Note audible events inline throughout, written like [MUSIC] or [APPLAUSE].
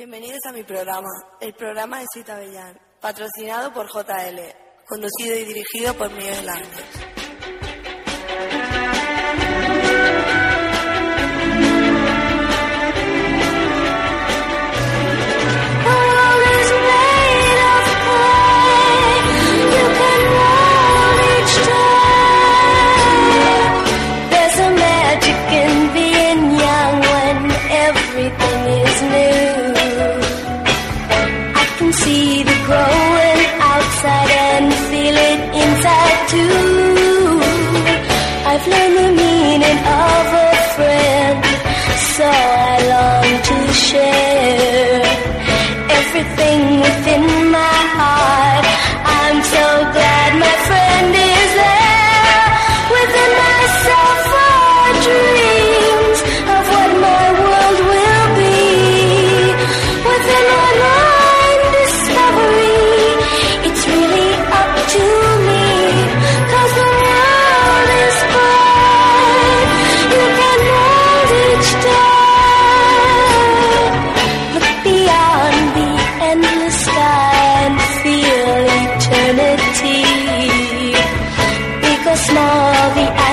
Bienvenidos a mi programa, el programa de Cita Bellán, patrocinado por JL, conducido y dirigido por Miguel Ángel.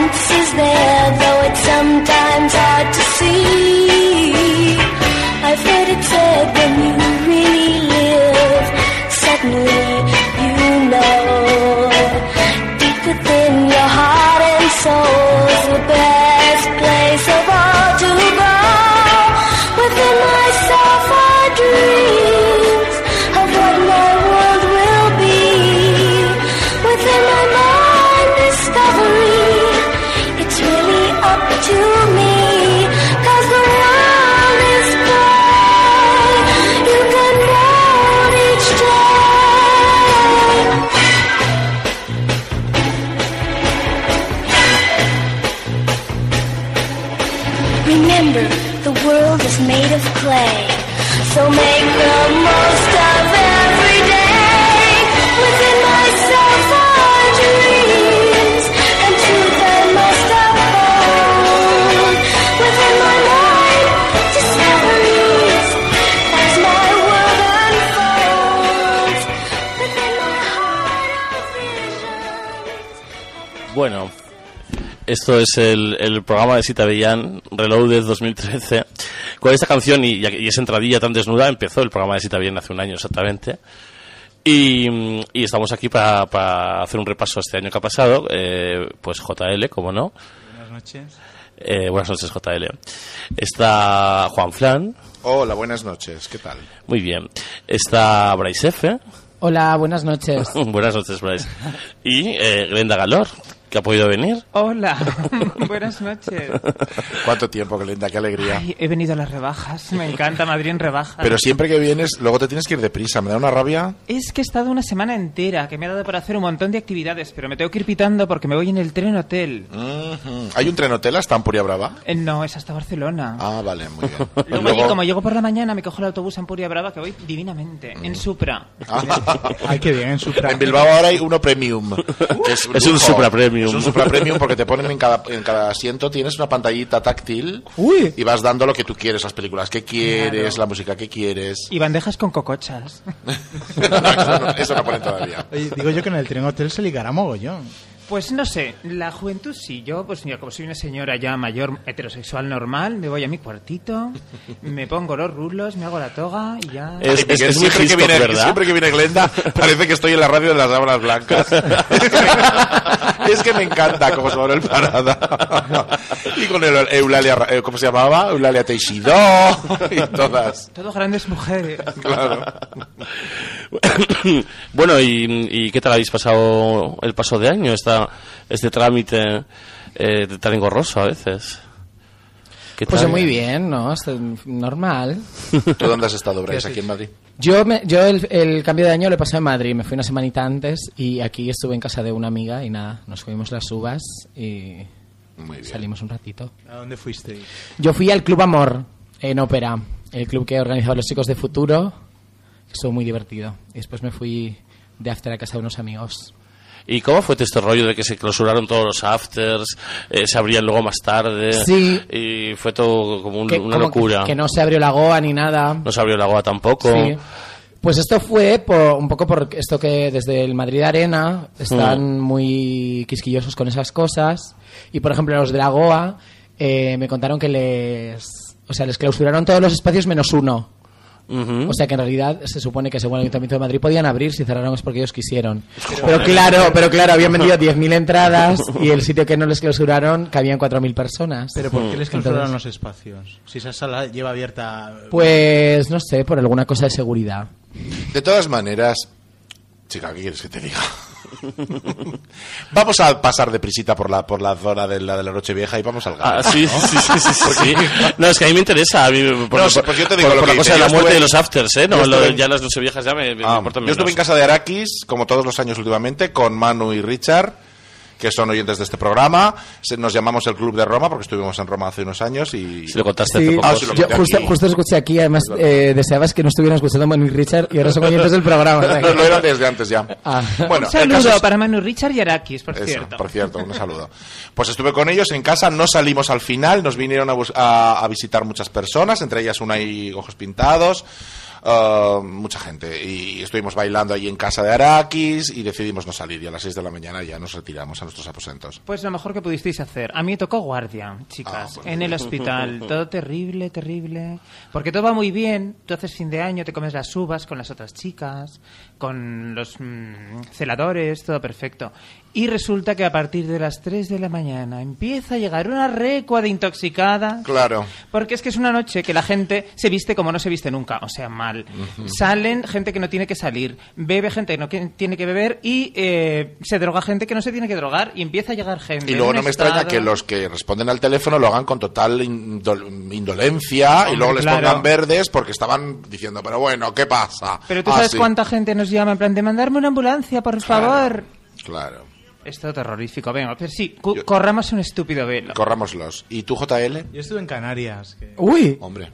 fences there. Bueno, esto es el, el programa de Sita Bellán, Reloaded 2013. Con esta canción y, y esa entradilla tan desnuda empezó el programa de Sita Bellán hace un año exactamente. Y, y estamos aquí para, para hacer un repaso a este año que ha pasado. Eh, pues JL, como no. Buenas noches. Eh, buenas noches, JL. Está Juan Flan. Hola, buenas noches, ¿qué tal? Muy bien. Está Bryce F. Hola, buenas noches. [LAUGHS] buenas noches, Bryce. Y eh, Glenda Galor, que ha podido venir. Hola, [LAUGHS] buenas noches. ¿Cuánto tiempo, Glenda? Qué alegría. Ay, he venido a las rebajas, me encanta Madrid en rebajas. Pero siempre que vienes, luego te tienes que ir deprisa. ¿Me da una rabia? Es que he estado una semana entera, que me ha dado para hacer un montón de actividades, pero me tengo que ir pitando porque me voy en el tren hotel. ¿Hay un tren hotel hasta Ampuria Brava? Eh, no, es hasta Barcelona. Ah, vale, muy bien. [LAUGHS] Luego, allí, como llego por la mañana, me cojo el autobús a Empuria Brava, que voy divinamente, en Supra. Ay, qué bien, en su En Bilbao ahora hay uno premium. que es, Es un. Supra Premium. Es un Supra premium porque te ponen en cada, en cada asiento, tienes una pantallita táctil Uy. y vas dando lo que tú quieres, las películas que quieres, la música que quieres. Y bandejas con cocochas. [LAUGHS] No, eso, no, eso no ponen todavía. Oye, digo yo que en el tren hotel se ligará mogollón. Pues no sé, la juventud sí. Yo, pues mira, como soy una señora ya mayor, heterosexual normal, me voy a mi cuartito, [LAUGHS] me pongo los rulos, me hago la toga y ya... Es- siempre, que viene, ¿verdad? siempre que viene Glenda, parece que estoy en la radio de las sábanas blancas. [LAUGHS] es que me encanta cómo se el parada. y con el Eulalia, Ra- eh, ¿cómo se llamaba? Eulalia Teixidó y todas. Todos grandes mujeres. Claro. [COUGHS] bueno, ¿y, y qué tal habéis pasado el paso de año? Esta, este trámite eh, tan engorroso a veces. ¿Qué Pues tal? muy bien, ¿no? Normal. ¿Tú dónde has estado, Bryce? Aquí en Madrid. Yo, me- yo el, el cambio de año lo he pasado en Madrid. Me fui una semanita antes y aquí estuve en casa de una amiga y nada, nos fuimos las uvas y Muy bien. salimos un ratito. ¿A dónde fuiste? Yo fui al Club Amor en Ópera, el club que organizaba los chicos de Futuro. Estuvo muy divertido. Después me fui de after a casa de unos amigos. ¿Y cómo fue este rollo de que se clausuraron todos los afters, eh, se abrían luego más tarde? Sí. Y fue todo como un- Que- una como que- locura. Que, no se abrió la goa ni nada. No se abrió la goa tampoco. Sí. Pues esto fue por, un poco por esto que desde el Madrid Arena están muy quisquillosos con esas cosas. Y por ejemplo, los de la Goa eh, me contaron que les. O sea, les clausuraron todos los espacios menos uno. O sea que en realidad se supone que según el Ayuntamiento de Madrid podían abrir si cerraron es porque ellos quisieron. Pero claro, pero claro, habían vendido [LAUGHS] 10.000 entradas y el sitio que no les clausuraron cabían 4.000 personas. Pero ¿por qué les clausuraron Entonces, los espacios? Si esa sala lleva abierta... Pues no sé, por alguna cosa de seguridad. De todas maneras, chica, ¿qué quieres que te diga? [LAUGHS] vamos a pasar de prisita por la, por la zona de la, de la noche vieja y vamos al Ah, grano, sí, ¿no? sí, sí, sí, sí, [LAUGHS] sí. No, es que a mí me interesa. A mí, por, No, por- pues yo te digo por- lo por que la cosa de la muerte estuve- y los afters, ¿eh? No, lo- ya las noche viejas ya me, me Ah, importan yo estuve menos. en casa de Arakis, como todos los años últimamente, con Manu y Richard, que son oyentes de este programa. Se- Nos llamamos el Club de Roma porque estuvimos en Roma hace unos años y... Si lo contaste Sí, hace poco. Ah, sí, lo yo justo, aquí. justo escuché aquí, además eh, deseabas que no estuvieran escuchando Manu y Richard y ahora son oyentes del programa. o sea que- lo eran desde antes ya. Ah. Bueno, Un saludo es- para Manu Richard y Arakis, por Eso, cierto. por cierto, un saludo. Pues estuve con ellos en casa, no salimos al final, nos vinieron a, bus- a- a visitar muchas personas, entre ellas una y ojos pintados, ah, mucha gente. Y estuvimos bailando ahí en casa de Arakis y decidimos no salir. Y a las 6 de la mañana ya nos retiramos a nuestros aposentos. Pues lo mejor que pudisteis hacer. A mí me tocó guardia, chicas, Ah, en el hospital. [LAUGHS] Todo terrible, terrible. Porque todo va muy bien. Tú haces fin de año, te comes las uvas con las otras chicas, con los mm, celadores, todo perfecto. Y resulta que a partir de las 3 de la mañana empieza a llegar una recua de intoxicadas. Claro. Porque es que es una noche que la gente se viste como no se viste nunca, o sea, mal. Salen gente que no tiene que salir, bebe gente que no que- tiene que beber y eh, se droga gente que no se tiene que drogar y empieza a llegar gente. Y luego no me extraña que los que responden al teléfono lo hagan con total indol- indolencia y luego les claro. pongan verdes porque estaban diciendo, pero bueno, ¿qué pasa? Pero tú Ah, sabes sí. cuánta gente nos llama en plan de mandarme una ambulancia, por favor. Claro. Esto terrorífico, venga, pero sí, cu- Yo- corramos un estúpido velo. Corrámoslos. ¿Y tú, JL? Yo estuve en Canarias. que- Uy, Hombre.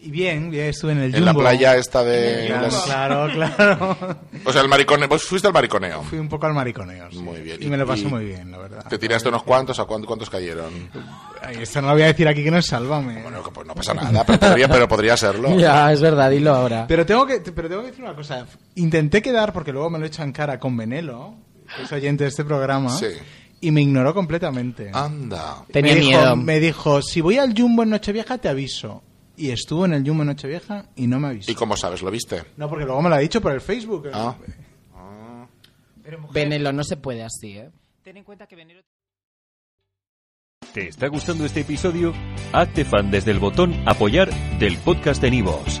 Y bien, bien, estuve en el En la Jumbo. playa esta de... Claro, las- claro, claro. [LAUGHS] O sea, el mariconeo. Vos fuiste al mariconeo. Fui un poco al mariconeo. sí. Muy bien. Y me lo pasé Y- muy bien, la verdad. ¿Te tiraste unos cuantos? ¿A cuántos, cuántos cayeron? Ay, esto no lo voy a decir aquí que no es sálvame. Bueno, que pues no pasa nada, pero podría, pero podría serlo. [LAUGHS] ya, es verdad, dilo ahora. Pero tengo que, pero tengo que decir una cosa. Intenté quedar, porque luego me lo echan cara con Venelo, es oyente de este programa, Sí. y me ignoró completamente. Anda. Tenía me dijo, miedo. Me dijo, si voy al Jumbo en Nochevieja te aviso. Y estuvo en el Jumbo en Nochevieja y no me avisó. ¿Y cómo sabes? ¿Lo viste? No, porque luego me lo ha dicho por el Facebook. Ah. Pero, mujer, Venelo, no se puede así, ¿eh? ten en cuenta que venir ¿Te está gustando este episodio? Hazte fan desde el botón Apoyar del podcast de Nivos.